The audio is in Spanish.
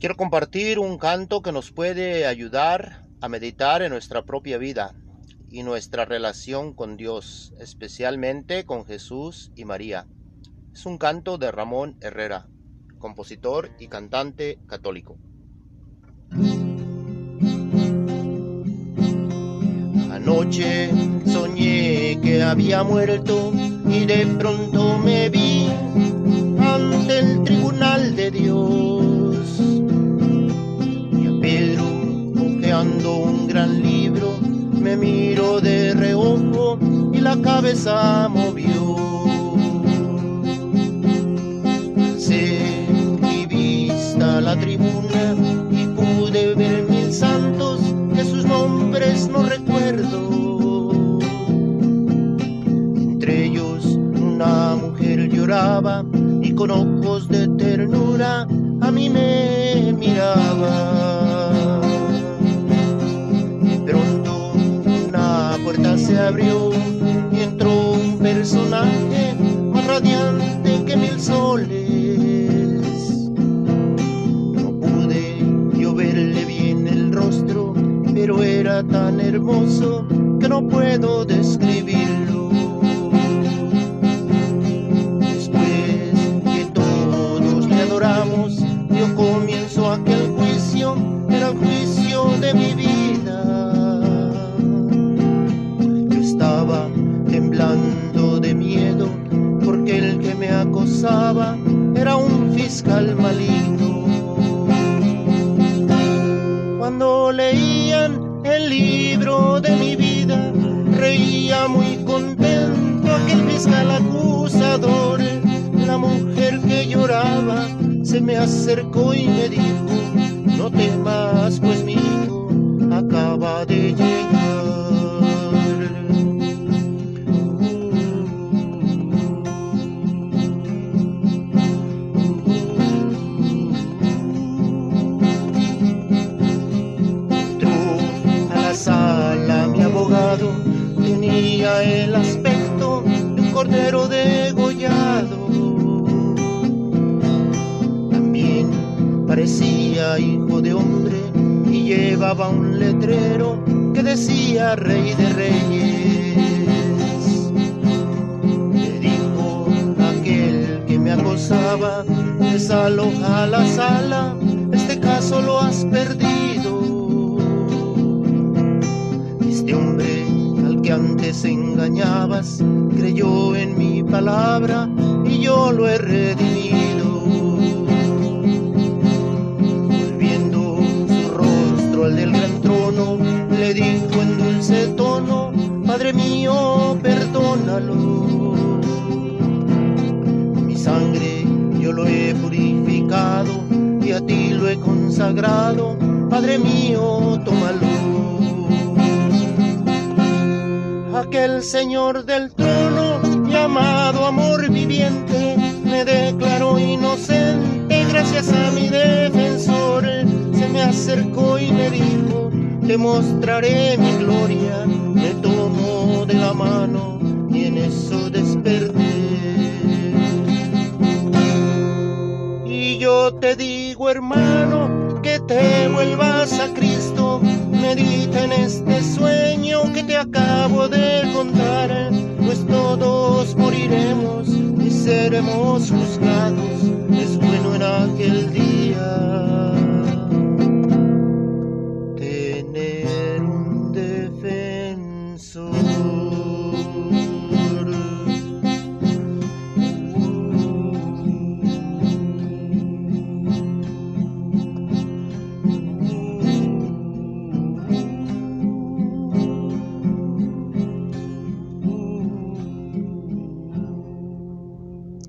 Quiero compartir un canto que nos puede ayudar a meditar en nuestra propia vida y nuestra relación con Dios, especialmente con Jesús y María. Es un canto de Ramón Herrera, compositor y cantante católico. Anoche soñé que había muerto y de pronto me vi cabeza movió. Se vista la tribuna y pude ver mil santos que sus nombres no recuerdo. Entre ellos una mujer lloraba y con ojos de ternura a mí me miraba. se abrió y personaje más radiante que mil soles. No pude yo verle bien el rostro, pero era tan hermoso que no puedo describirlo. Era un fiscal maligno. Cuando leían el libro de mi vida, reía muy contento aquel fiscal acusador. La mujer que lloraba se me acercó y me dijo, no temas pues mi hijo acaba de llegar. El aspecto de un cordero degollado. También parecía hijo de hombre y llevaba un letrero que decía rey de reyes. Le dijo aquel que me acosaba, desaloja la sala, engañabas, creyó en mi palabra y yo lo he redimido. Volviendo su rostro al del gran trono, le dijo en dulce tono, Padre mío, perdónalo. mi sangre yo lo he purificado y a ti lo he consagrado, Padre mío, tómalo aquel Señor del trono, llamado amor viviente, me declaró inocente gracias a mi defensor. Se me acercó y me dijo, te mostraré mi gloria, me tomo de la mano y en eso desperté. Y yo te digo, hermano, que te vuelvas a Cristo, medita en este sueño que te acabo de contar, pues todos moriremos y seremos juzgados, es bueno en aquel día